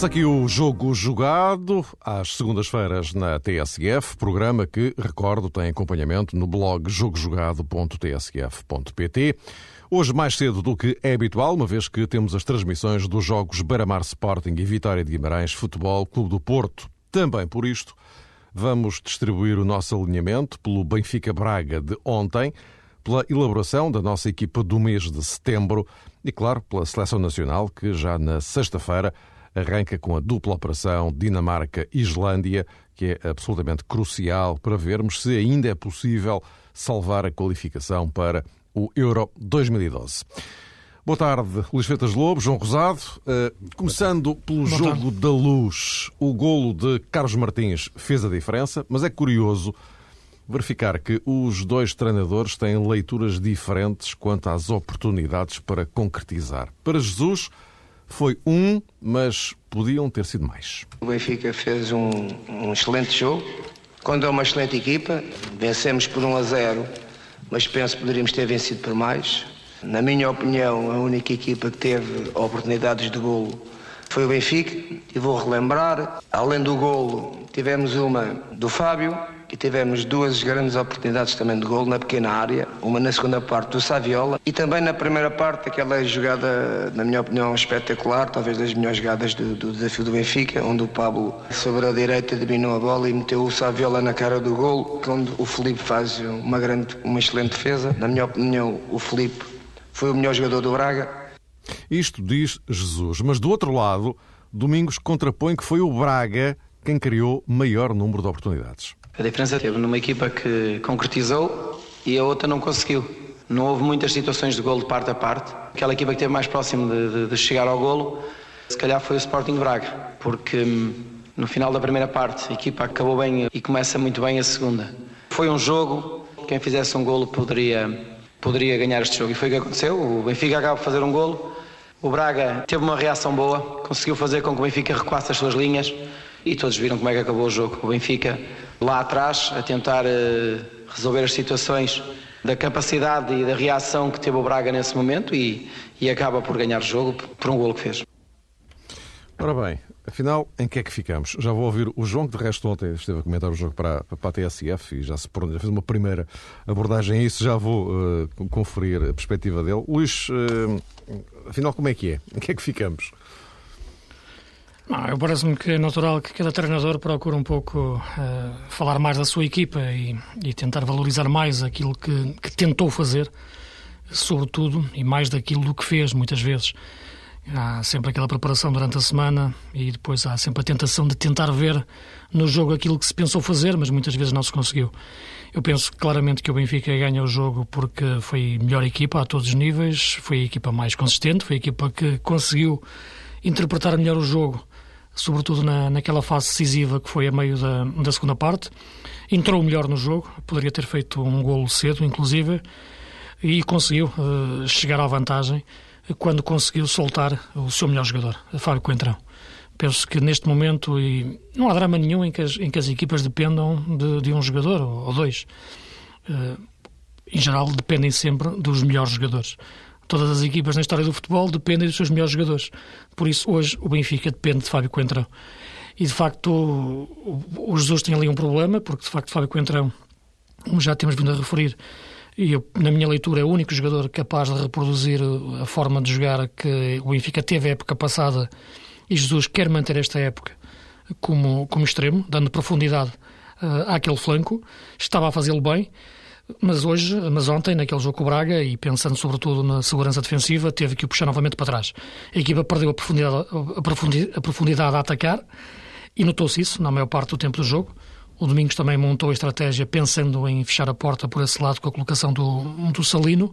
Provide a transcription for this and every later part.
Começa aqui o Jogo Jogado, às segundas-feiras na TSF, programa que, recordo, tem acompanhamento no blog jogojogado.tsf.pt. Hoje mais cedo do que é habitual, uma vez que temos as transmissões dos jogos Beira-Mar Sporting e Vitória de Guimarães Futebol Clube do Porto. Também por isto, vamos distribuir o nosso alinhamento pelo Benfica Braga de ontem, pela elaboração da nossa equipa do mês de setembro e, claro, pela Seleção Nacional, que já na sexta-feira arranca com a dupla operação Dinamarca-Islândia, que é absolutamente crucial para vermos se ainda é possível salvar a qualificação para o Euro 2012. Boa tarde, Luís Feitas Lobo, João Rosado. Uh, começando pelo Boa jogo tarde. da luz, o golo de Carlos Martins fez a diferença, mas é curioso verificar que os dois treinadores têm leituras diferentes quanto às oportunidades para concretizar. Para Jesus, foi um, mas podiam ter sido mais. O Benfica fez um, um excelente jogo, quando é uma excelente equipa, vencemos por 1 a 0, mas penso que poderíamos ter vencido por mais. Na minha opinião, a única equipa que teve oportunidades de golo foi o Benfica, e vou relembrar, além do golo, tivemos uma do Fábio, e tivemos duas grandes oportunidades também de gol na pequena área, uma na segunda parte do Saviola e também na primeira parte, aquela jogada, na minha opinião, espetacular, talvez das melhores jogadas do, do desafio do Benfica, onde o Pablo sobre a direita dominou a bola e meteu o Saviola na cara do gol, onde o Felipe faz uma, grande, uma excelente defesa. Na minha opinião, o Felipe foi o melhor jogador do Braga. Isto diz Jesus, mas do outro lado, Domingos contrapõe que foi o Braga quem criou maior número de oportunidades. A diferença teve numa equipa que concretizou e a outra não conseguiu. Não houve muitas situações de golo de parte a parte. Aquela equipa que esteve mais próximo de, de, de chegar ao golo, se calhar foi o Sporting Braga, porque hum, no final da primeira parte a equipa acabou bem e começa muito bem a segunda. Foi um jogo, quem fizesse um golo poderia, poderia ganhar este jogo e foi o que aconteceu. O Benfica acaba de fazer um golo, o Braga teve uma reação boa, conseguiu fazer com que o Benfica recuasse as suas linhas e todos viram como é que acabou o jogo. O Benfica lá atrás a tentar uh, resolver as situações da capacidade e da reação que teve o Braga nesse momento e, e acaba por ganhar o jogo por um golo que fez. Ora bem, afinal, em que é que ficamos? Já vou ouvir o João, que de resto ontem esteve a comentar o jogo para, para a TSF e já, se, já fez uma primeira abordagem a isso, já vou uh, conferir a perspectiva dele. Luís, uh, afinal, como é que é? Em que é que ficamos? Eu parece-me que é natural que cada treinador procure um pouco uh, falar mais da sua equipa e, e tentar valorizar mais aquilo que, que, tentou fazer, sobretudo, e mais daquilo que fez, muitas vezes. Há sempre aquela preparação durante a semana e depois há sempre a tentação de tentar ver no jogo aquilo que se pensou fazer, mas muitas vezes não se conseguiu. Eu penso claramente que o Benfica ganha o jogo porque foi melhor equipa a todos os níveis, foi a equipa mais consistente, foi a equipa que conseguiu interpretar melhor o jogo sobretudo na, naquela fase decisiva que foi a meio da, da segunda parte. Entrou melhor no jogo, poderia ter feito um golo cedo, inclusive, e conseguiu uh, chegar à vantagem quando conseguiu soltar o seu melhor jogador, Fábio Coentrão. Penso que neste momento e não há drama nenhum em que as, em que as equipas dependam de, de um jogador ou dois. Uh, em geral, dependem sempre dos melhores jogadores. Todas as equipas na história do futebol dependem dos seus melhores jogadores. Por isso, hoje, o Benfica depende de Fábio Coentrão. E, de facto, o, Jesus tem ali um problema, porque, de facto, Fábio Coentrão, como já temos vindo a referir, e eu, na minha leitura, é o único jogador capaz de reproduzir a forma de jogar que o Benfica teve a época passada e Jesus quer manter esta época como, como extremo, dando profundidade uh, àquele flanco. Estava a fazê-lo bem. Mas hoje, mas ontem, naquele jogo com o Braga, e pensando sobretudo na segurança defensiva, teve que o puxar novamente para trás. A equipa perdeu a profundidade a, profundidade, a, atacar e notou-se isso na maior parte do tempo do jogo. O Domingos também montou a estratégia pensando em fechar a porta por esse lado com a colocação do, do Salino,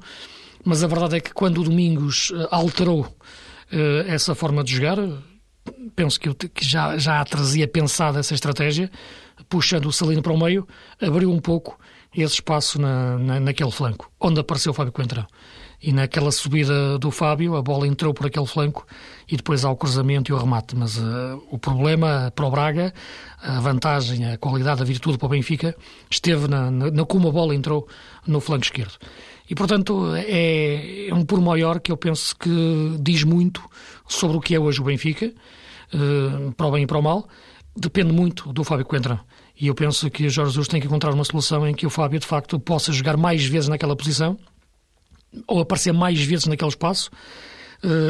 mas a verdade é que quando o Domingos eh, alterou uh, essa forma de jogar, penso que, que já, já trazia pensada essa estratégia, puxando o Salino para o meio, abriu um pouco esse espaço na, na, naquele flanco, onde apareceu o Fábio Coentrão. E naquela subida do Fábio, a bola entrou por aquele flanco e depois há o cruzamento e o remate. Mas uh, o problema para o Braga, a vantagem, a qualidade, a virtude para o Benfica, esteve na, na, na como a bola entrou no flanco esquerdo. E, portanto, é, é um por maior que eu penso que diz muito sobre o que é hoje o Benfica. para o bem e para o mal, depende muito do Fábio Coentrão. E eu penso que o Jorge Jesus tem que encontrar uma solução em que o Fábio, de facto, possa jogar mais vezes naquela posição ou aparecer mais vezes naquele espaço.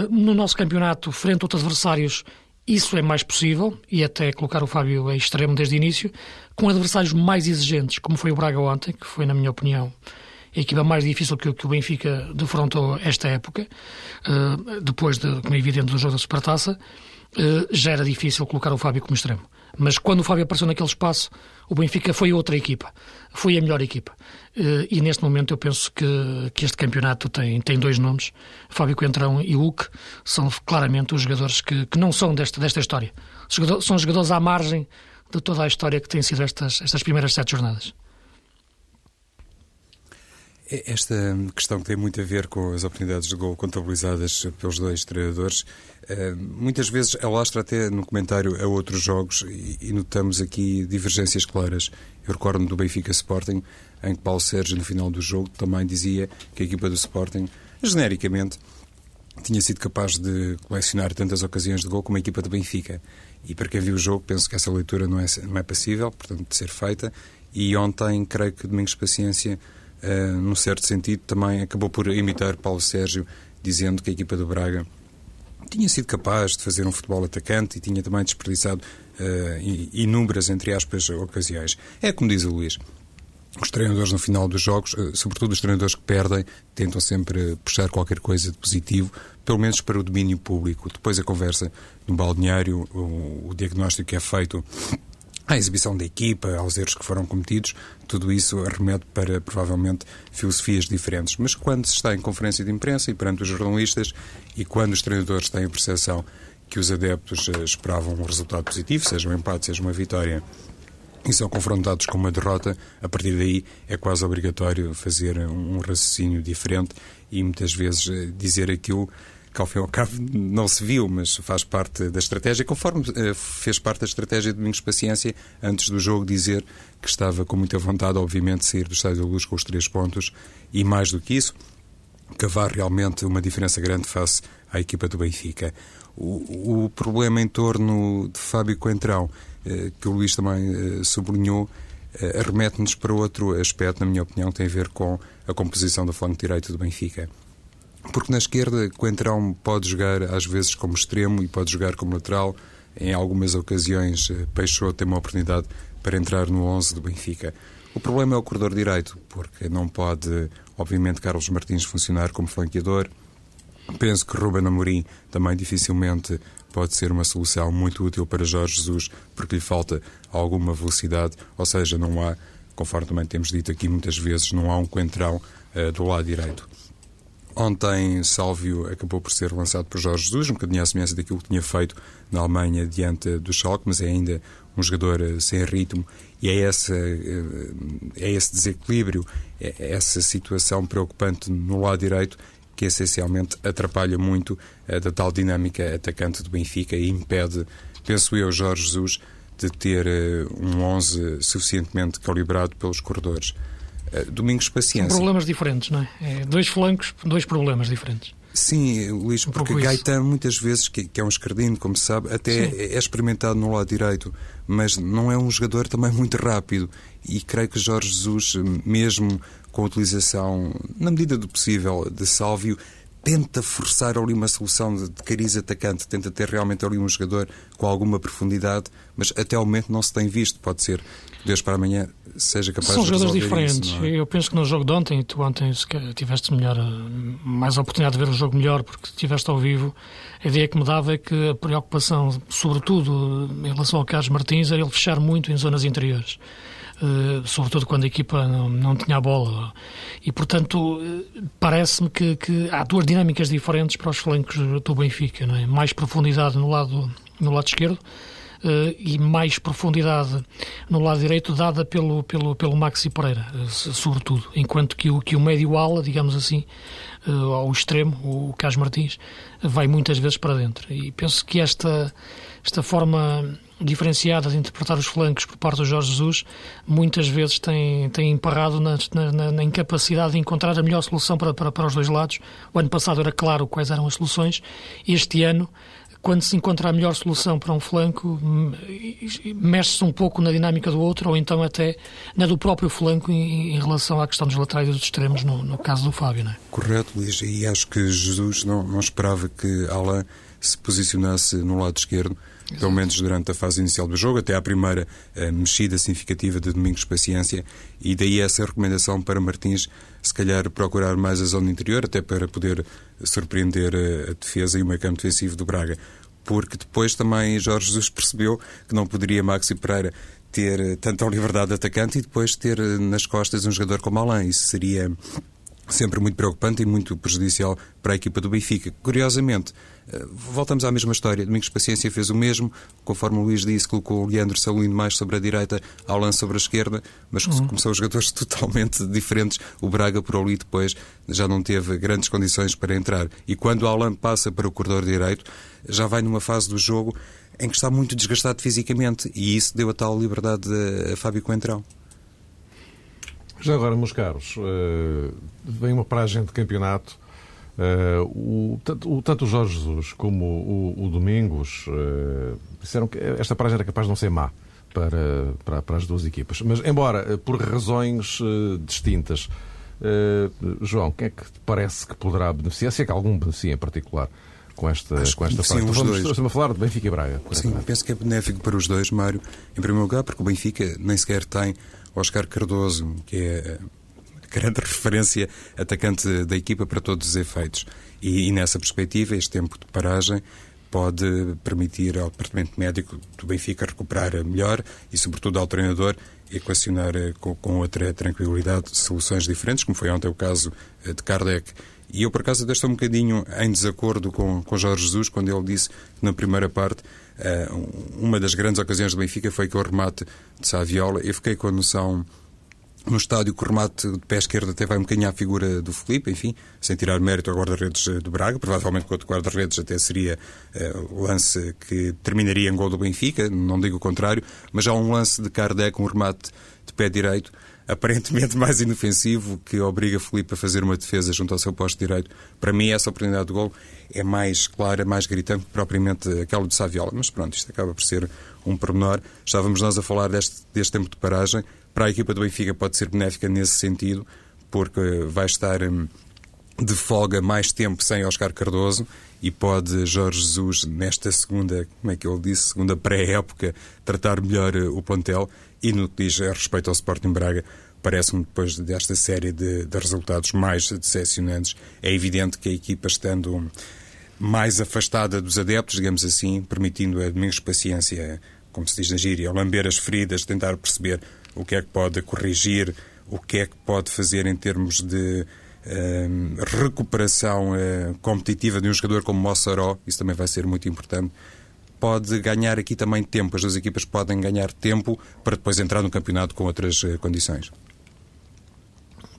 no nosso campeonato, frente a outros adversários, isso é mais possível, e até colocar o Fábio a extremo desde o início, com adversários mais exigentes, como foi o Braga ontem, que foi, na minha opinião, a equipa mais difícil que, o Benfica defrontou esta época, uh, depois, de, como é evidente, do jogo da Supertaça, uh, já era difícil colocar o Fábio como extremo. Mas quando o Fábio apareceu naquele espaço, o Benfica foi outra equipa, foi a melhor equipa. Uh, e neste momento eu penso que, que este campeonato tem, tem dois nomes, Fábio Coentrão e Hulk, são claramente os jogadores que, que não são desta, desta história. São jogadores à margem de toda a história que têm sido estas, estas primeiras sete jornadas. É, esta questão que tem muito a ver com as oportunidades de gol contabilizadas pelos dois treinadores, eh, muitas vezes alastra até no comentário a outros jogos e notamos aqui divergências claras. Eu recordo do Benfica Sporting, em que Paulo Sérgio, no final do jogo, também dizia que a equipa do Sporting, genericamente, tinha sido capaz de colecionar tantas ocasiões de gol como a equipa do Benfica. E para quem viu o jogo, penso que essa leitura não é, não é passível, portanto, de ser feita. E ontem, creio que Domingos Paciência uh, num certo sentido, também acabou por imitar Paulo Sérgio, dizendo que a equipa do Braga tinha sido capaz de fazer um futebol atacante e tinha também desperdiçado uh, inúmeras, entre aspas, ocasiões. É como diz o Luís. Os treinadores no final dos jogos, uh, sobretudo os treinadores que perdem, tentam sempre puxar qualquer coisa de positivo, pelo menos para o domínio público. Depois a conversa no balneário, o, o diagnóstico que é feito à exibição da equipa, aos erros que foram cometidos, tudo isso remete para provavelmente filosofias diferentes. Mas quando se está em conferência de imprensa e perante os jornalistas e quando os treinadores têm a percepção que os adeptos eh, esperavam um resultado positivo, seja um empate, seja uma vitória, e são confrontados com uma derrota, a partir daí é quase obrigatório fazer um raciocínio diferente e muitas vezes eh, dizer aquilo que ao fim e ao cabo não se viu, mas faz parte da estratégia, conforme uh, fez parte da estratégia de Domingos Paciência, antes do jogo dizer que estava com muita vontade, obviamente, de sair do Estádio da Luz com os três pontos e mais do que isso, cavar realmente uma diferença grande face à equipa do Benfica. O, o problema em torno de Fábio Coentrão, uh, que o Luís também uh, sublinhou, arremete-nos para outro aspecto, na minha opinião, tem a ver com a composição do flanco direito do Benfica. Porque na esquerda, Coentrão pode jogar às vezes como extremo e pode jogar como lateral. Em algumas ocasiões, eh, Peixoto tem uma oportunidade para entrar no 11 do Benfica. O problema é o corredor direito, porque não pode, obviamente, Carlos Martins funcionar como flanqueador. Penso que Ruben Amorim também dificilmente pode ser uma solução muito útil para Jorge Jesus, porque lhe falta alguma velocidade, ou seja, não há, conforme também temos dito aqui muitas vezes, não há um coentrão uh, do lado direito. Ontem, Sálvio acabou por ser lançado por Jorge Jesus, um bocadinho à semelhança daquilo que tinha feito na Alemanha diante do Schalke, mas é ainda um jogador eh, sem ritmo e é, eh, é esse desequilíbrio, é essa situação preocupante no lado direito que essencialmente atrapalha muito a da tal dinâmica atacante do Benfica e impede, penso eu, Jorge Jesus, de ter eh, um 11 suficientemente calibrado pelos corredores. Eh, Domingos Paciência. São problemas diferentes, não é? é? Dois flancos, dois problemas diferentes. Sim, Luís, um porque Gaetan muitas vezes, que, que, é um escardino, como se sabe, até Sim. é experimentado no lado direito, mas não é um jogador também muito rápido. E creio que Jorge Jesus, mesmo com a utilização, na medida do possível, de Sálvio, tenta forçar ali uma solução de, de cariz atacante, tenta ter realmente ali um jogador com alguma profundidade, mas até ao momento não se tem visto. Pode ser Deus para amanhã seja capaz São de jogadores diferentes. Isso, é? Eu penso que no jogo de ontem, tu ontem tiveste melhor, mais oportunidade de ver o jogo melhor porque estiveste ao vivo. A ideia que me dava é que a preocupação, sobretudo em relação ao Carlos Martins, era ele fechar muito em zonas interiores. Uh, sobretudo quando a equipa não, não tinha a bola. E, portanto, uh, parece-me que, que, há duas dinâmicas diferentes para os flancos do Benfica. Não é? Mais profundidade no lado, no lado esquerdo, e mais profundidade no lado direito dada pelo, pelo, pelo Maxi Pereira, uh, sobretudo, enquanto que o, que o médio-ala, digamos assim, uh, ao extremo, o Carlos Martins, vai muitas vezes para dentro. E penso que esta, esta forma diferenciada de interpretar os flancos por parte do Jorge Jesus muitas vezes tem, tem emparrado na, na, na, incapacidade de encontrar a melhor solução para, para, para os dois lados. O ano passado era claro quais eram as soluções, este ano quando se encontra a melhor solução para um flanco, mexe-se um pouco na dinâmica do outro, ou então até na do próprio flanco em, em relação à questão dos laterais e dos extremos, no, no caso do Fábio. Não é? Correto, Luís, e acho que Jesus não, não esperava que Alain se posicionasse no lado esquerdo, Exato. pelo menos durante a fase inicial do jogo, até à primeira uh, mexida significativa de Domingos Paciência, e daí essa recomendação para Martins, se calhar procurar mais a zona interior, até para poder surpreender a, a defesa e o meio campo defensivo do Braga porque depois também Jorge Jesus percebeu que não poderia Maxi Pereira ter tanta liberdade de atacante e depois ter nas costas um jogador como Alain. Isso seria sempre muito preocupante e muito prejudicial para a equipa do Benfica. Curiosamente, eh, voltamos à mesma história. Domingos Paciência fez o mesmo, conforme o Luís disse, colocou o Leandro Salino mais sobre a direita, Alan sobre a esquerda, mas uhum. começou os jogadores totalmente diferentes. O Braga, por ali, depois já não teve grandes condições para entrar. E quando Alan passa para o corredor direito, já vai numa fase do jogo em que está muito desgastado fisicamente e isso deu a tal liberdade a Fábio Coentrão. Já agora, meus caros, uh, vem uma paragem de campeonato Uh, o, tanto, o, tanto o Jorge Jesus como o, o Domingos uh, disseram que esta paragem era capaz de não ser má para, para, para as duas equipas. Mas, embora por razões distintas, João, quem é que te parece que poderá beneficiar? Se é que algum beneficia em particular com esta, com esta sim, Vamos, dois. estamos a falar de Benfica e Braga. Sim, penso que é benéfico para os dois, Mário. Em primeiro lugar, porque o Benfica nem sequer tem Oscar Cardoso, que é grande referência atacante da equipa para todos os efeitos. E, e, nessa perspectiva, este tempo de paragem pode permitir ao Departamento Médico do Benfica recuperar melhor e, sobretudo, ao treinador equacionar eh, com, com outra tranquilidade soluções diferentes, como foi ontem o caso eh, de Kardec. E eu, por acaso, até estou um bocadinho em desacordo com, com Jorge Jesus quando ele disse que, na primeira parte, uh, uma das grandes ocasiões do Benfica foi que o remate de Saviola. Eu fiquei com a noção no estádio que o remate de pé esquerdo até vai um bocadinho à figura do Felipe, enfim, sem tirar mérito ao guarda-redes eh, do Braga, provavelmente com outro guarda-redes até seria uh, lance que terminaria em gol do Benfica, não digo o contrário, mas há um lance de Kardec, um remate de pé direito, aparentemente mais inofensivo, que obriga Felipe a fazer uma defesa junto ao seu posto direito. Para mim, essa oportunidade de gol é mais clara, mais gritante que propriamente aquela de Saviola. Mas pronto, isto acaba por ser um pormenor. Estávamos nós a falar deste, deste tempo de paragem para a equipa do Benfica pode ser benéfica nesse sentido, porque vai estar hum, de folga mais tempo sem Oscar Cardoso e pode Jorge Jesus, nesta segunda, como é que ele disse, segunda pré-época, tratar melhor eh, o plantel. E no que diz respeito ao Sporting Braga, parece-me, depois desta série de, de resultados mais decepcionantes, é evidente que a equipa estando mais afastada dos adeptos, digamos assim, permitindo a menos paciência, como se diz na gíria, lamber as feridas, tentar perceber o que é que pode corrigir, o que é que pode fazer em termos de uh, recuperação uh, competitiva de um jogador como Mossoró, isso também vai ser muito importante. Pode ganhar aqui também tempo, as duas equipas podem ganhar tempo para depois entrar no campeonato com outras uh, condições.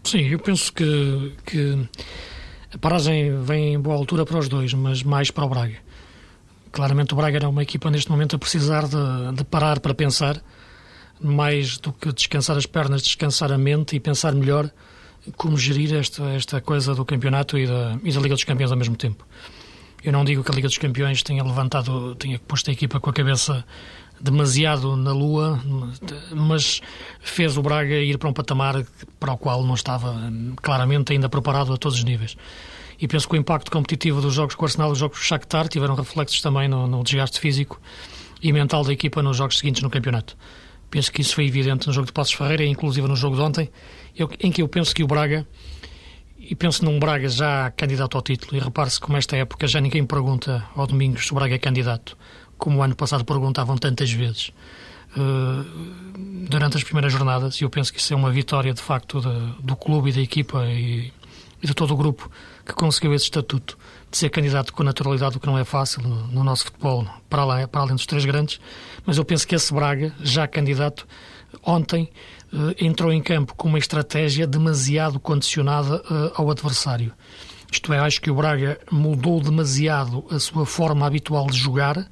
Sim, eu penso que, que a paragem vem em boa altura para os dois, mas mais para o Braga. Claramente o Braga era uma equipa neste momento a precisar de, de parar para pensar mais do que descansar as pernas, descansar a mente e pensar melhor como gerir esta, esta coisa do campeonato e da, e da Liga dos Campeões ao mesmo tempo. Eu não digo que a Liga dos Campeões tenha levantado, tenha posto a equipa com a cabeça demasiado na lua, mas fez o Braga ir para um patamar para o qual não estava claramente ainda preparado a todos os níveis. E penso que o impacto competitivo dos jogos com o Arsenal dos jogos com o Shakhtar tiveram reflexos também no, no desgaste físico e mental da equipa nos jogos seguintes no campeonato. Penso que isso foi evidente no jogo de Passos Ferreira, inclusive no jogo de ontem, eu, em que eu penso que o Braga, e penso num Braga já candidato ao título, e repare-se como esta época já ninguém pergunta ao Domingos se o Braga é candidato, como o ano passado perguntavam tantas vezes. Uh, durante as primeiras jornadas, e eu penso que isso é uma vitória de facto de, do clube e da equipa e, e de todo o grupo que conseguiu esse estatuto de ser candidato com naturalidade, o que não é fácil no, no nosso futebol, para, para além dos três grandes. Mas eu penso que esse Braga, já candidato, ontem eh, entrou em campo com uma estratégia demasiado condicionada eh, ao adversário. Isto é, acho que o Braga mudou demasiado a sua forma habitual de jogar,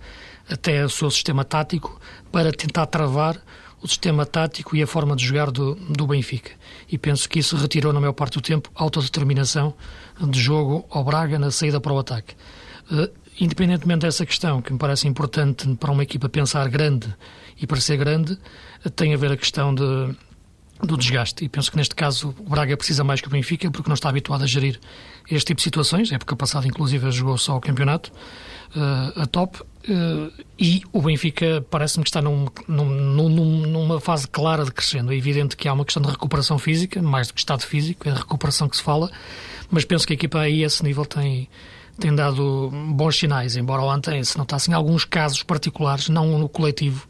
até o seu sistema tático, para tentar travar o sistema tático e a forma de jogar do, do Benfica. E penso que isso retirou, na maior parte do tempo, autodeterminação de jogo ao Braga na saída para o ataque. Eh, independentemente dessa questão, que me parece importante para uma equipa pensar grande e para ser grande, tem a ver a questão de, do desgaste. E penso que neste caso o Braga precisa mais que o Benfica, porque não está habituado a gerir este tipo de situações. A época passada, inclusive, jogou só o campeonato uh, a top. Uh, e o Benfica parece-me que está num, num, num, numa fase clara de crescendo. É evidente que há uma questão de recuperação física, mais do que estado físico, é a recuperação que se fala, mas penso que a equipa aí, a esse nível, tem, tem dado bons sinais, embora ontem se notassem alguns casos particulares, não no coletivo,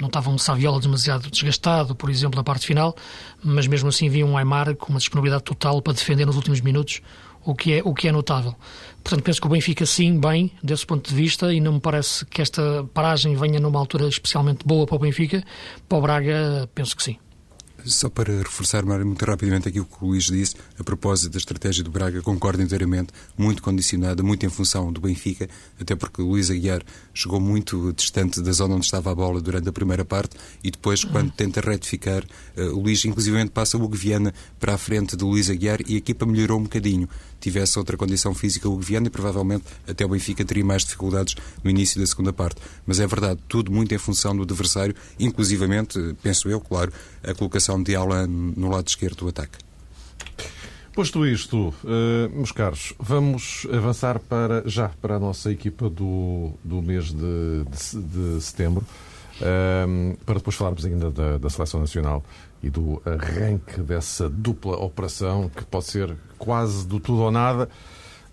não estava um Saviola demasiado desgastado, por exemplo, na parte final, mas mesmo assim havia um Aymar com uma disponibilidade total para defender nos últimos minutos, o que é, o que é notável. Portanto, penso que o Benfica sim, bem, desse ponto de vista, e não me parece que esta paragem venha numa altura especialmente boa para o Benfica. Para o Braga, penso que sim. Só para reforçar muito rapidamente aquilo que o Luís disse, a propósito da estratégia do Braga, concordo inteiramente, muito condicionada, muito em função do Benfica, até porque o Luís Aguiar chegou muito distante da zona onde estava a bola durante a primeira parte e depois, quando tenta retificar, eh, o Luís inclusivamente passa o Hugo Viana para a frente do Luís Aguiar e a equipa melhorou um bocadinho tivesse outra condição física o Viana e provavelmente até o Benfica teria mais dificuldades no início da segunda parte. Mas é verdade, tudo muito em função do adversário, inclusivamente, penso eu, claro, a colocação de Alan no lado esquerdo do ataque. Posto isto, uh, meus caros, vamos avançar para já para a nossa equipa do, do mês de, de, de setembro, uh, para depois falarmos ainda da, da Seleção Nacional e do arranque dessa dupla operação que pode ser quase do tudo ou nada.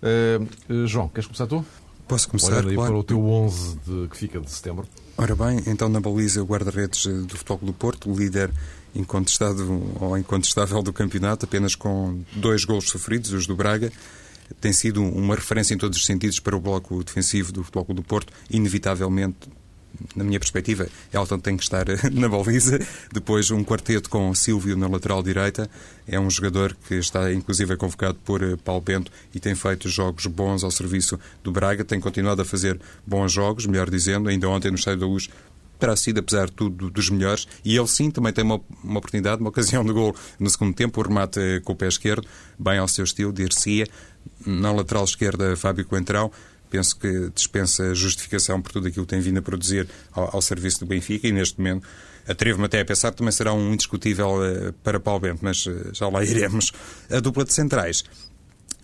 Uh, João, queres começar tu? Posso começar, Olhando aí claro. para o teu 11 de, que fica de setembro. Ora bem, então na baliza o guarda-redes do Futebol do Porto, líder incontestado ou incontestável do campeonato, apenas com dois gols sofridos, os do Braga. Tem sido uma referência em todos os sentidos para o bloco defensivo do Futebol do Porto, inevitavelmente na minha perspectiva, Elton tem que estar na baliza. Depois, um quarteto com Silvio na lateral direita. É um jogador que está, inclusive, convocado por eh, Paulo Bento e tem feito jogos bons ao serviço do Braga. Tem continuado a fazer bons jogos, melhor dizendo. Ainda ontem, no Estádio da Luz, terá sido, apesar de tudo, dos melhores. E ele, sim, também tem uma, uma oportunidade, uma ocasião de gol no segundo tempo. O remate eh, com o pé esquerdo, bem ao seu estilo, de Ercia. Na lateral esquerda, Fábio Coentrão penso que dispensa justificação por tudo aquilo que tem vindo a produzir ao, ao serviço do Benfica e neste momento atrevo-me até a pensar que também será um indiscutível uh, para Paulo Bento, mas uh, já lá iremos. A dupla de centrais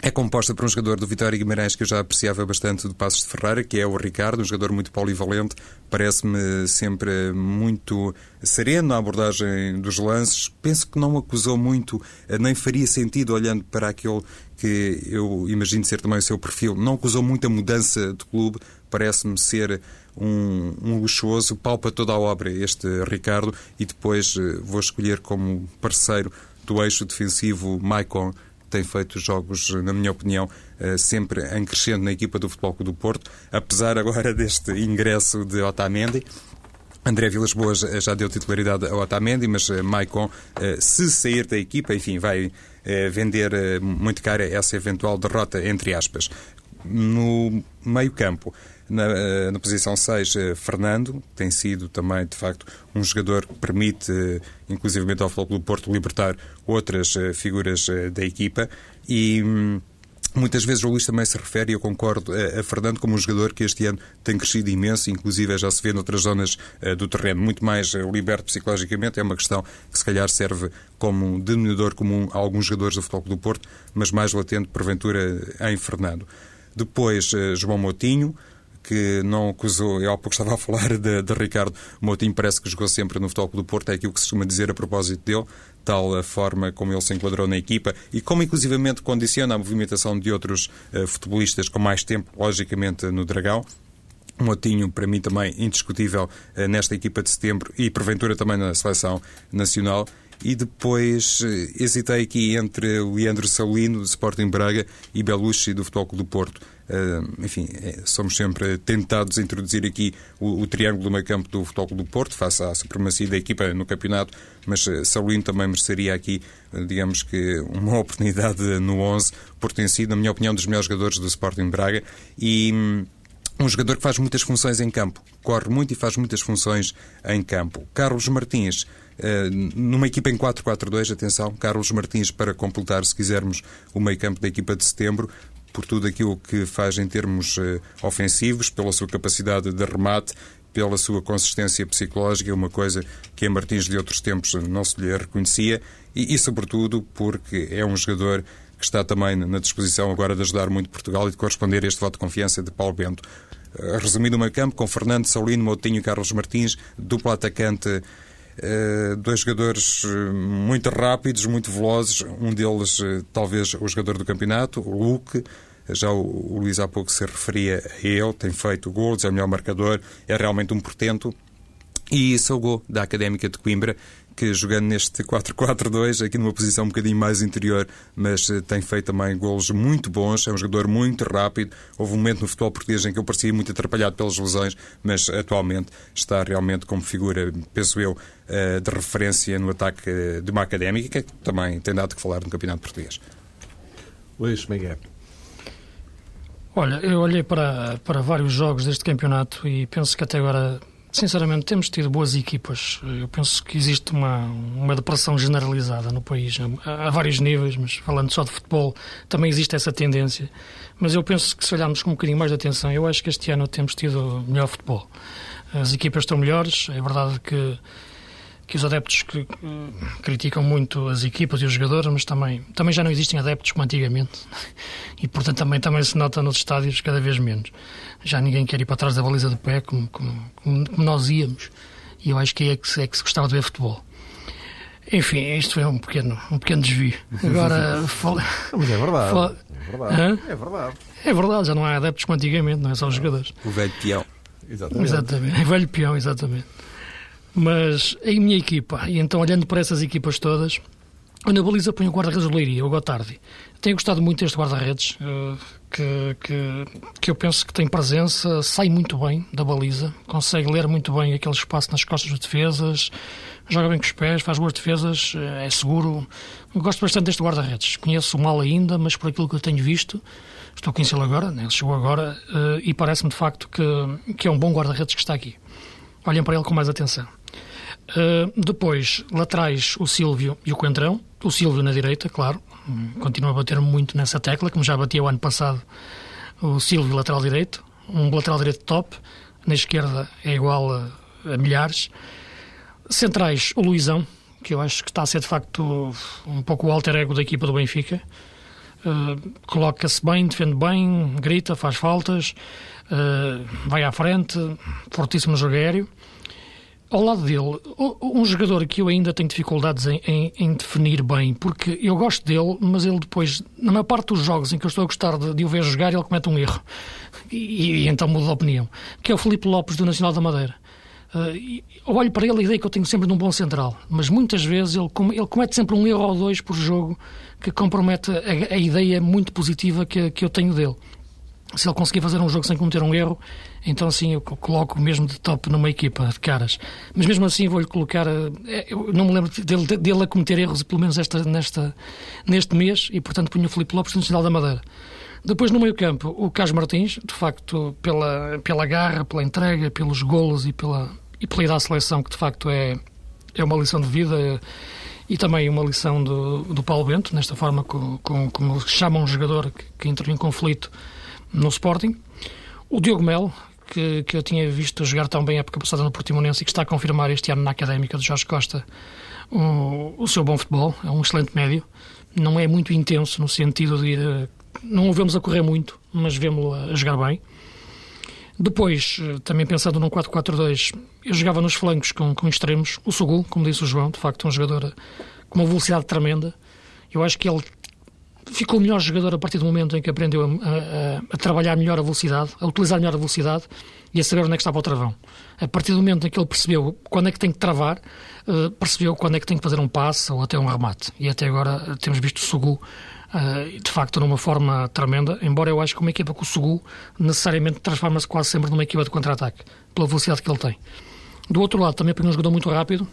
é composta por um jogador do Vitória Guimarães que eu já apreciava bastante do Passos de Ferreira, que é o Ricardo, um jogador muito polivalente, parece-me sempre muito sereno na abordagem dos lances. Penso que não acusou muito, eh, nem faria sentido olhando para aquele que eu imagino ser também o seu perfil. Não acusou muita mudança de clube, parece-me ser um, um luxuoso, palpa toda a obra este Ricardo, e depois eh, vou escolher como parceiro do eixo defensivo Maicon tem feito jogos, na minha opinião, eh, sempre em crescendo na equipa do Futebol Clube do Porto, apesar agora deste ingresso de Otamendi. André Vilas Boas eh, já deu titularidade a Otamendi, mas Maicon, se sair da equipa, enfim, vai vender muito cara essa eventual derrota, entre aspas. No meio-campo, na, na, posição 6, Fernando, tem sido também, de facto, um jogador que permite, inclusivamente ao Futebol do Porto, libertar outras figuras da equipa e hum, Muitas vezes o Luís também se refere, e eu concordo, a, Fernando como um jogador que este ano tem crescido imenso, inclusive já se vê noutras zonas uh, do terreno, muito mais uh, liberto psicologicamente. É uma questão que se calhar serve como um denominador comum a alguns jogadores do Futebol do Porto, mas mais latente, porventura, em Fernando. Depois, João Motinho, que não acusou, eu há pouco estava a falar de, de Ricardo Moutinho, parece que jogou sempre no Futebol do Porto, é aquilo que se costuma dizer a propósito dele, tal a forma como ele se enquadrou na equipa e como inclusivamente condiciona a movimentação de outros uh, futebolistas com mais tempo, logicamente, no Dragão. Motinho, para mim, também indiscutível uh, nesta equipa de setembro e, porventura, também na seleção nacional. E depois uh, hesitei aqui entre Leandro Saulino, do Sporting Braga, e Belucci, do Futebol Clube do Porto. Uh, enfim, é, somos sempre tentados a introduzir aqui o, o triângulo do meio campo do Futebol do Porto, face à supremacia da equipa no campeonato, mas uh, Saulino também mereceria aqui, uh, digamos que, uma oportunidade no 11, por ter sido, na minha opinião, dos melhores jogadores do Sporting Braga e um, um jogador que faz muitas funções em campo, corre muito e faz muitas funções em campo. Carlos Martins, numa equipa em 4-4-2, atenção, Carlos Martins para completar, se quisermos, o meio campo da equipa de setembro, por tudo aquilo que faz em termos uh, ofensivos, pela sua capacidade de remate, pela sua consistência psicológica, uma coisa que em Martins de outros tempos não se lhe reconhecia, e, e sobretudo porque é um jogador que está também na disposição agora de ajudar muito Portugal e de corresponder a este voto de confiança de Paulo Bento. Eh, resumindo o meio campo, com Fernando Saulino, Moutinho e Carlos Martins, dupla atacante, eh, dois jogadores eh, muito rápidos, muito velozes, um deles talvez o jogador do campeonato, o Luque, já o, Luís há pouco se referia a ele, tem feito gols, é o melhor marcador, é realmente um portento. E gol da Académica de Coimbra, que jogando neste 4-4-2, aqui numa posição um bocadinho mais interior, mas eh, tem feito também golos muito bons, é um jogador muito rápido. Houve um momento no futebol português em que ele parecia muito atrapalhado pelas lesões, mas atualmente está realmente como figura, penso eu, eh, de referência no ataque eh, de uma académica, que também tem dado que falar no Campeonato Português. Luís Miguel. Olha, eu olhei para, para vários jogos deste campeonato e penso que até agora Sinceramente, temos tido boas equipas. Eu penso que existe uma, uma depressão generalizada no país, a, a, vários níveis, mas falando só de futebol, também existe essa tendência. Mas eu penso que se olharmos com um bocadinho mais de atenção, eu acho que este ano temos tido melhor futebol. As equipas estão melhores, é verdade que que os adeptos que, criticam muito as equipas e os jogadores, mas também, também já não existem adeptos como antigamente. E, portanto, também, também se nota nos estádios cada vez menos. Já ninguém quer ir para trás da baliza de pé como, como, como nós íamos. E eu acho que é que, é que se gostava de ver futebol. Enfim, isto foi um pequeno, um pequeno desvio. Agora, fala... Mas é verdade. Fala... É verdade. É verdade. É verdade, já não há adeptos como antigamente, não é só os jogadores. O velho peão. Exatamente. Exatamente. O velho peão, exatamente. Mas a minha equipa, e então olhando para essas equipas todas, eu na baliza ponho o guarda-redes do Leiria, o Gotardi. Tenho gostado muito deste guarda-redes, eh, que, que, que eu penso que tem presença, sai muito bem da baliza, consegue ler muito bem aquele espaço nas costas dos defesas, joga bem com os pés, faz boas defesas, eh, é seguro. Eu gosto bastante deste guarda-redes. Conheço mal ainda, mas por aquilo que eu tenho visto, estou a conhecê-lo agora, né? ele chegou agora, eh, e parece-me de facto que, que é um bom guarda-redes que está aqui. Olhem para ele com mais atenção. Uh, depois, laterais, o Silvio e o Coentrão. O Silvio na direita, claro. Continua a bater muito nessa tecla, como já batia o ano passado. O Silvio, lateral direito. Um lateral direito top. Na esquerda é igual a, a milhares. Centrais, o Luizão, que eu acho que está a ser de facto um pouco o alter ego da equipa do Benfica. Uh, Coloca-se bem, defende bem, grita, faz faltas, uh, vai à frente, fortíssimo jogo aéreo ao lado dele, um jogador que eu ainda tenho dificuldades em, em, em, definir bem, porque eu gosto dele, mas ele depois, na maior parte dos jogos em que eu estou a gostar de, de o ver jogar, ele comete um erro. E, e então mudo de opinião. Que é o Felipe Lopes do Nacional da Madeira. Uh, olho para ele a ideia que eu tenho sempre de um bom central, mas muitas vezes ele, ele comete sempre um erro ou dois por jogo que compromete a, a ideia muito positiva que, que eu tenho dele se ele conseguir fazer um jogo sem cometer um erro, então sim, eu coloco mesmo de top numa equipa de caras. Mas mesmo assim vou-lhe colocar. Eh, eu não me lembro dele, dele a cometer erros, pelo menos esta, nesta, neste mês, e portanto punho o Filipe Lopes no Nacional da Madeira. Depois, no meio-campo, o Carlos Martins, de facto, pela, pela garra, pela entrega, pelos golos e pela, e pela ida à seleção, que de facto é, é uma lição de vida e também uma lição do, do Paulo Bento, nesta forma como, como, como chama um jogador que, que em conflito no Sporting. O Diogo Melo, que, que eu tinha visto jogar tão bem a época passada no Portimonense e que está a confirmar este ano na Académica de Jorge Costa o, o seu bom futebol, é um excelente médio. Não é muito intenso no sentido de ir, não o vemos a correr muito, mas vemos-lo a, a jogar bem. Depois, também pensando num 4-4-2, eu jogava nos flancos com, com extremos. O Sugul, como disse o João, de facto, é um jogador com uma velocidade tremenda. Eu acho que ele ficou o melhor jogador a partir do momento em que aprendeu a, a, a, trabalhar melhor a velocidade, a utilizar melhor a velocidade e a saber onde é que estava o travão. A partir do momento em que ele percebeu quando é que tem que travar, uh, percebeu quando é que tem que fazer um passe ou até um remate. E até agora temos visto o Sugu, uh, de facto, numa forma tremenda, embora eu acho que uma equipa com o Sugu necessariamente transforma-se quase sempre numa equipa de contra-ataque, pela velocidade que ele tem. Do outro lado, também para um jogador muito rápido,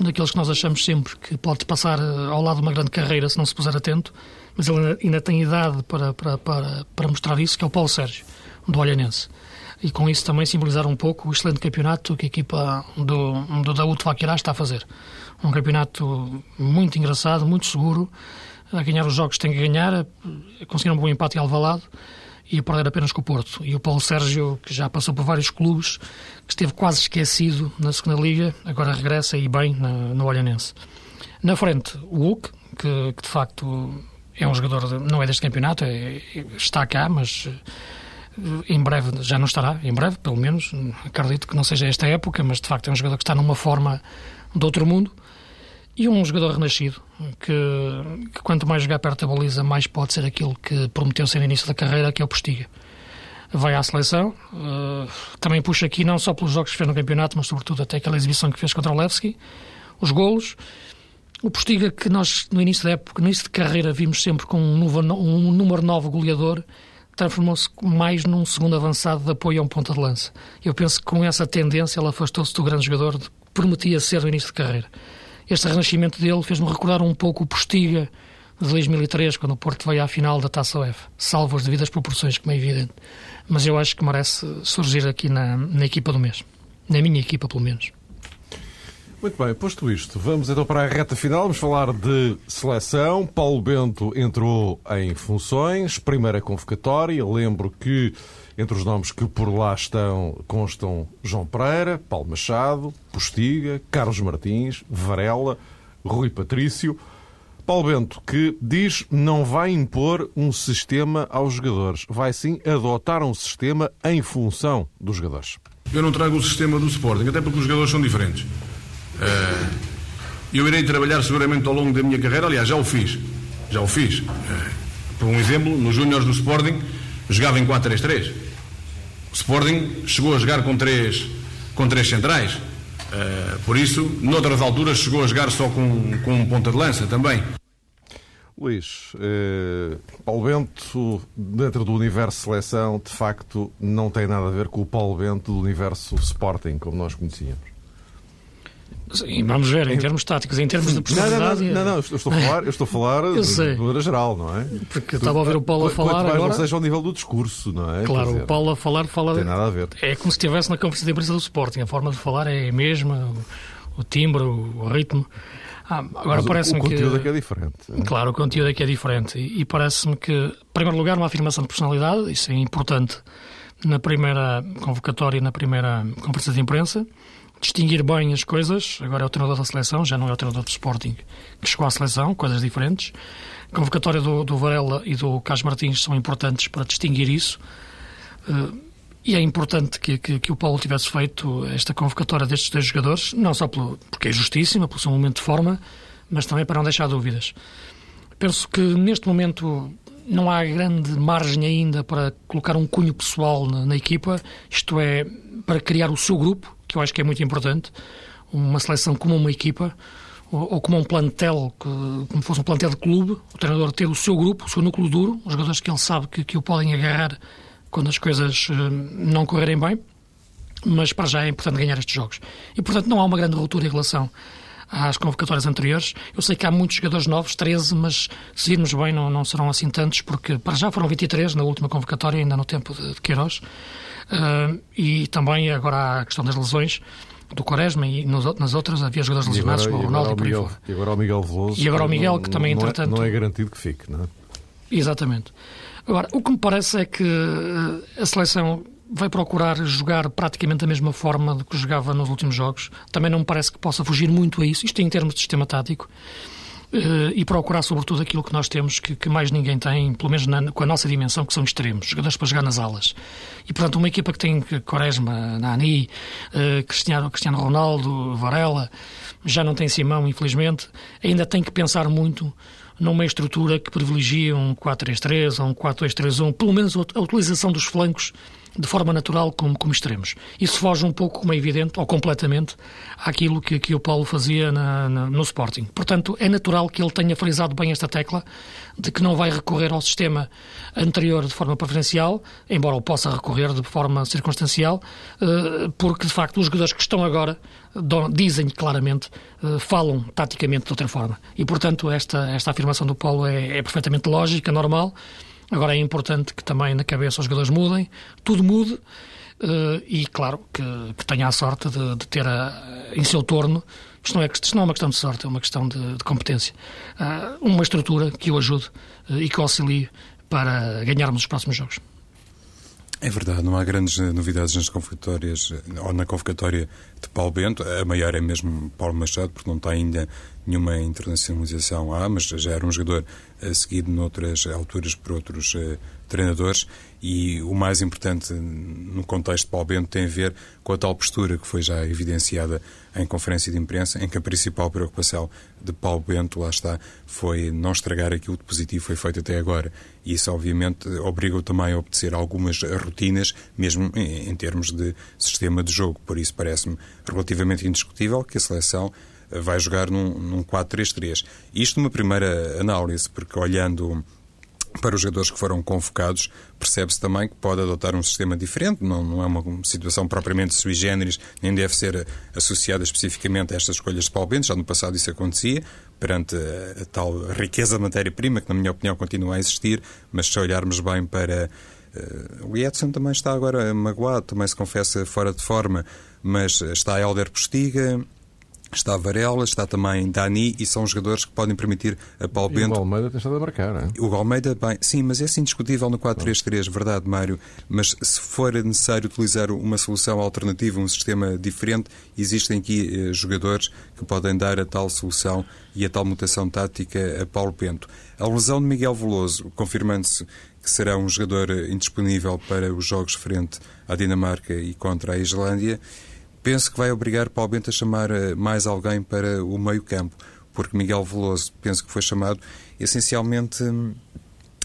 daqueles que nós achamos sempre que pode passar eh, ao lado de uma grande carreira se não se puser atento, mas ele ainda tem idade para, para, para, para mostrar isso, que é o Paulo Sérgio, do Olhanense. E com isso também simbolizar um pouco o excelente campeonato que a equipa do, do Daúde Vaquirá está a fazer. Um campeonato muito engraçado, muito seguro, a ganhar os jogos que tem que ganhar, a conseguir um bom empate em Alvalade e a perder apenas com o Porto. E o Paulo Sérgio, que já passou por vários clubes, que esteve quase esquecido na segunda Liga, agora regressa e bem no Olhanense. Na frente, o Hulk, que, que de facto é um jogador, de, não é deste campeonato, é, está cá, mas eh, em breve já não estará, em breve, pelo menos. Acredito que não seja esta época, mas de facto é um jogador que está numa forma de outro mundo. E um jogador renascido, que, que, quanto mais jogar perto da baliza, mais pode ser aquilo que prometeu ser no início da carreira, que é o Postiga. Vai à seleção, uh, também puxa aqui não só pelos jogos que fez no campeonato, mas sobretudo até aquela exibição que fez contra o Levski, os golos. O Postiga, que nós no início da época, no início de carreira, vimos sempre com um, novo, um número 9 goleador, transformou-se mais num segundo avançado de apoio a um ponta de lança. Eu penso que com essa tendência ele afastou-se do grande jogador que prometia ser no início de carreira este renascimento dele fez-me recordar um pouco o Postiga de 2003, quando o Porto veio à final da Taça UEFA, salvo as devidas proporções, como é evidente. Mas eu acho que merece surgir aqui na, na equipa do mês. Na minha equipa, pelo menos. Muito bem, posto isto, vamos então para a reta final. Vamos falar de seleção. Paulo Bento entrou em funções, primeira convocatória. Lembro que entre os nomes que por lá estão constam João Pereira, Paulo Machado, Postiga, Carlos Martins, Varela, Rui Patrício. Paulo Bento, que diz não vai impor um sistema aos jogadores, vai sim adotar um sistema em função dos jogadores. Eu não trago o sistema do Sporting, até porque os jogadores são diferentes. Eh, eu irei trabalhar seguramente ao longo da minha carreira, aliás, já o fiz. Já o fiz. Eh, por um exemplo, nos Júniores do Sporting, jogava em 4-3-3. Sporting chegou a jogar com três, com três centrais. Uh, por isso, noutras alturas, chegou a jogar só com, com um ponta de lança também. Luís, eh, Paulo Bento, dentro do universo seleção, de facto, não tem nada a ver com o Paulo Bento do universo Sporting, como nós conhecíamos. Sim, vamos ver, em termos táticos, em termos de personalidade... Não, não, não, não, eu estou a falar, eu estou a falar de maneira geral, não é? Porque estava a ouvir o Paulo a falar mais agora... não seja ao nível do discurso, não é? Claro, dizer, o Paulo a falar fala... Tem nada a ver. É como se estivesse na conferência de imprensa do Sporting, a forma de falar é a mesma, o, o timbre, o, o ritmo... Ah, agora parece-me que... O conteúdo que... é que é diferente. É? Claro, o conteúdo é que é diferente. E, e parece-me que, em primeiro lugar, uma afirmação de personalidade, isso é importante na primeira convocatória, na primeira conferência de imprensa distinguir bem as coisas. Agora é o treinador da seleção, já não é o treinador do Sporting que chegou à seleção, coisas diferentes. A convocatória do, do Varela e do Carlos Martins são importantes para distinguir isso. Uh, e é importante que, que, que, o Paulo tivesse feito esta convocatória destes dois jogadores, não só pelo, porque é justíssima, pelo seu momento de forma, mas também para não deixar dúvidas. Penso que neste momento não há grande margem ainda para colocar um cunho pessoal na, na equipa, isto é, para criar o seu grupo, que eu acho que é muito importante, uma seleção como uma equipa, ou, como um plantel, que, como fosse um plantel de clube, o treinador ter o seu grupo, o seu núcleo duro, os jogadores que ele sabe que, que o podem agarrar quando as coisas uh, não correrem bem, mas para já é importante ganhar estes jogos. E, portanto, não há uma grande ruptura em relação às convocatórias anteriores. Eu sei que há muitos jogadores novos, 13, mas se irmos bem não, não serão assim tantos, porque para já foram 23 na última convocatória, ainda no tempo de, de Queiroz. Uh, e também agora há a questão das lesões do Quaresma e nos, nas outras havia jogadores lesionados como o Ronaldo e, Miguel, e agora o Miguel Veloso. E agora o Miguel, que também, não é- entretanto. É, não é garantido que fique, não é? Exatamente. Agora, o que me parece é que ah, a seleção vai procurar jogar praticamente da mesma forma do que jogava nos últimos jogos. Também não me parece que possa fugir muito a isso, isto em termos de sistema tático. Uh, e procurar sobretudo aquilo que nós temos que, que mais ninguém tem, pelo menos na, com a nossa dimensão, que são extremos, jogadores para jogar nas alas. E portanto, uma equipa que tem Quaresma, Nani, uh, Cristiano, Cristiano Ronaldo, Varela, já não tem Simão, infelizmente, ainda tem que pensar muito numa estrutura que privilegia um 4-3-3 ou um 4-2-3-1, pelo menos a utilização dos flancos de forma natural como, como extremos. Isso foge um pouco, como é evidente, ou completamente, àquilo que, que o Paulo fazia na, na, no Sporting. Portanto, é natural que ele tenha frisado bem esta tecla de que não vai recorrer ao sistema anterior de forma preferencial, embora o possa recorrer de forma circunstancial, eh, porque, de facto, os jogadores que estão agora dizem claramente, eh, falam taticamente de outra forma. E, portanto, esta, esta afirmação do Paulo é, é perfeitamente lógica, normal, Agora é importante que também na cabeça os jogadores mudem, tudo mude. Uh, e claro que, que, tenha a sorte de, de ter a, em seu torno Isto não, é, isto não é uma questão de sorte, é uma questão de, de competência. Uh, uma estrutura que o ajude uh, e que o auxilie para ganharmos os próximos jogos. É verdade, não há grandes novidades nas convocatórias ou na convocatória de Paulo Bento. A maior é mesmo Paulo Machado, porque não está ainda nenhuma internacionalização lá, mas já era um jogador uh, seguido noutras alturas por outros uh, treinadores e o mais importante no contexto de Paulo Bento tem a ver com a tal postura que foi já evidenciada em conferência de imprensa, em que a principal preocupação de Paulo Bento, lá está, foi não estragar aquilo de positivo foi feito até agora. E isso, obviamente, obriga-o também a obedecer algumas rotinas, mesmo em termos de sistema de jogo. Por isso, parece-me relativamente indiscutível que a seleção vai jogar num, num 4-3-3. Isto numa primeira análise, porque olhando para os jogadores que foram convocados, percebe-se também que pode adotar um sistema diferente, não, não é uma situação propriamente sui generis, nem deve ser associada especificamente a estas escolhas de Paulo Bento, já no passado isso acontecia, perante a, a tal riqueza de matéria-prima, que na minha opinião continua a existir, mas se olharmos bem para. Uh, o Edson também está agora magoado, também se confessa fora de forma, mas está Helder Postiga, Está Varela, está também Dani e são jogadores que podem permitir a Paulo Bento. O Almeida tem estado a marcar, é? O Almeida, bem, sim, mas é assim indiscutível no 4-3-3, verdade, Mário. Mas se for necessário utilizar uma solução alternativa, um sistema diferente, existem aqui eh, jogadores que podem dar a tal solução e a tal mutação tática a Paulo Bento. A lesão de Miguel Veloso, confirmando-se que será um jogador indisponível para os jogos frente à Dinamarca e contra a Islândia penso que vai obrigar Paulo Bento a chamar eh, mais alguém para o meio-campo, porque Miguel Veloso, penso que foi chamado essencialmente hum,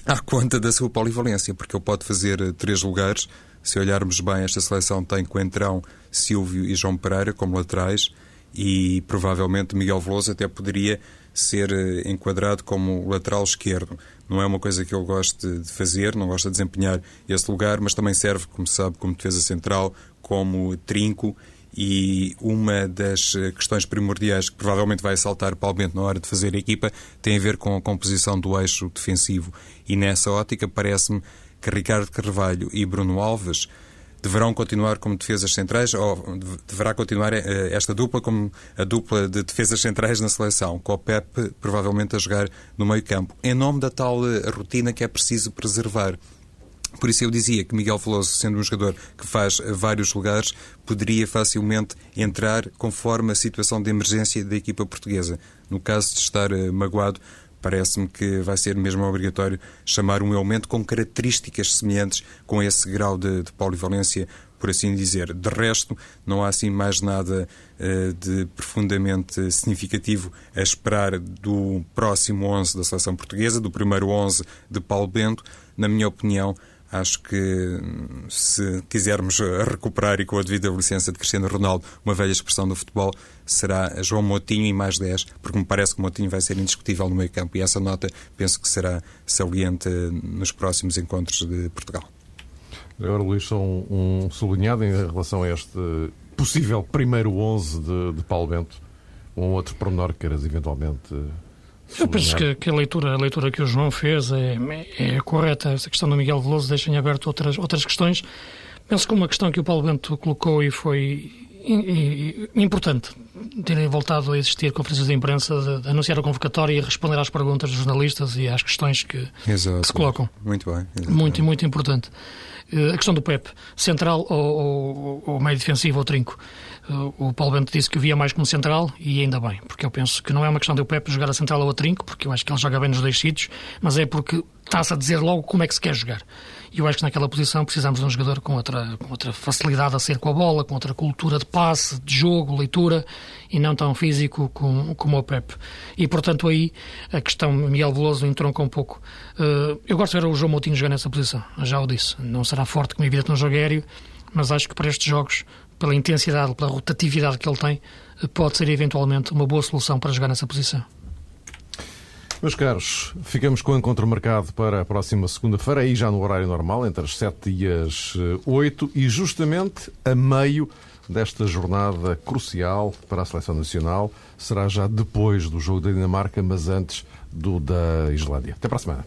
à conta da sua polivalência, porque ele pode fazer eh, três lugares. Se olharmos bem, esta seleção tem Coentrão, Silvio e João Pereira como laterais e provavelmente Miguel Veloso até poderia ser eh, enquadrado como lateral esquerdo. Não é uma coisa que ele goste de fazer, não gosta de desempenhar esse lugar, mas também serve, como sabe, como defesa central, como trinco e uma das eh, questões primordiais que provavelmente vai saltar Paulo Bento na hora de fazer a equipa tem a ver com a composição do eixo defensivo. E nessa ótica parece-me que Ricardo Carvalho e Bruno Alves deverão continuar como defesas centrais ou deverá continuar eh, esta dupla como a dupla de defesas centrais na seleção, com o Pep provavelmente a jogar no meio campo, em nome da tal eh, rotina que é preciso preservar. Por isso eu dizia que Miguel Veloso, sendo um jogador que faz vários lugares, poderia facilmente entrar conforme a situação de emergência da equipa portuguesa. No caso de estar uh, magoado, parece-me que vai ser mesmo obrigatório chamar um elemento com características semelhantes com esse grau de, de polivalência, por assim dizer. De resto, não há assim mais nada uh, de profundamente significativo a esperar do próximo 11 da seleção portuguesa, do primeiro 11 de Paulo Bento. Na minha opinião, Acho que se quisermos recuperar e com a devida licença de Cristiano Ronaldo, uma velha expressão do futebol, será João Motinho e mais 10, porque me parece que Motinho vai ser indiscutível no meio campo e essa nota penso que será saliente nos próximos encontros de Portugal. Agora, Luís, só um, um sublinhado em relação a este possível primeiro 11 de, de Paulo Bento, um outro pormenor que queiras eventualmente eu penso que, que, a, leitura, a leitura que o João fez é, é correta. Essa questão do Miguel Veloso deixa em aberto outras, outras questões. Penso que uma questão que o Paulo Bento colocou e foi importante terem voltado a existir conferências de imprensa, de, de anunciar a convocatória e responder às perguntas dos jornalistas e às questões que, que se colocam. Muito bem. Exatamente. Muito, muito importante. Eh, a questão do PEP, central ou, ou, ou meio defensivo ou trinco. Eh, o Paulo Bento disse que o via mais como central e ainda bem, porque eu penso que não é uma questão de o Pepe jogar a central ou a trinco, porque eu acho que ele joga bem nos dois sítios, mas é porque está-se a dizer logo como é que se quer jogar. E eu acho que naquela posição precisamos de um jogador com outra, com outra facilidade a ser com a bola, com outra cultura de passe, de jogo, leitura, e não tão físico como, como o Pepe. E, portanto, aí a questão Miguel Veloso entronca um pouco. Uh, eu gosto de ver o João Moutinho jogar nessa posição, já o disse. Não será forte como evidente no jogo aéreo, mas acho que para estes jogos, pela intensidade, pela rotatividade que ele tem, pode ser eventualmente uma boa solução para jogar nessa posição. Meus caros, ficamos com o encontro marcado para a próxima segunda-feira, aí já no horário normal, entre as 7 e as 8, eh, e justamente a meio desta jornada crucial para a seleção nacional. Será já depois do jogo da Dinamarca, mas antes do da Islândia. Até para a semana.